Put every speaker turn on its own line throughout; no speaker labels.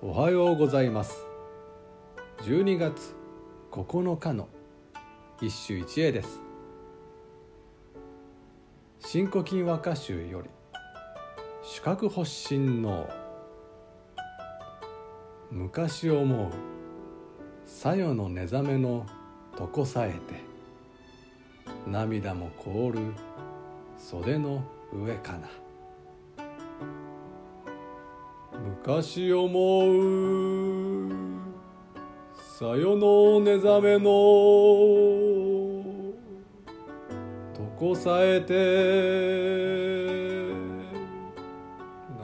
おはようございます。12月9日の一首一会です。新古今和歌集より四角発心の昔思うさよの寝覚めの床さえて涙も凍る袖の上かな。昔思うさよの寝覚めの床さえて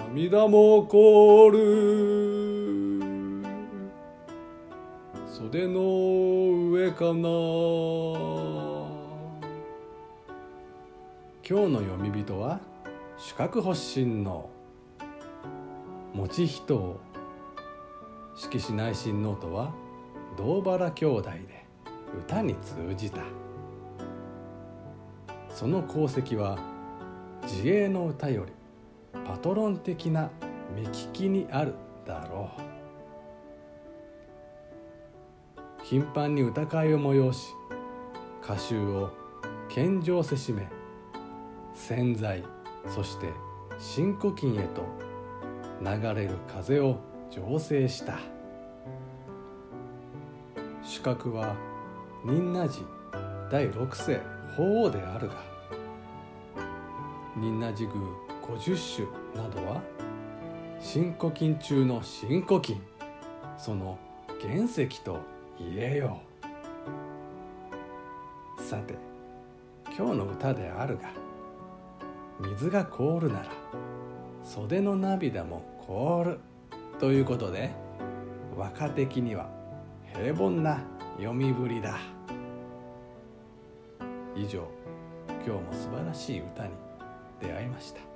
涙も凍る袖の上かな今日の読み人は四角発心の持人を色紙内親王とは堂原兄弟で歌に通じたその功績は自衛の歌よりパトロン的な目利きにあるだろう頻繁に歌会を催し歌集を献上せしめ潜在そして新古今へと流れる風を醸成した。主角は仁和寺第六世法皇であるが仁和寺宮五十種などは新古今中の新古今その原石と言えよう。さて今日の歌であるが水が凍るなら袖の涙も凍る。ということで若的には平凡な読みぶりだ。以上今日も素晴らしい歌に出会いました。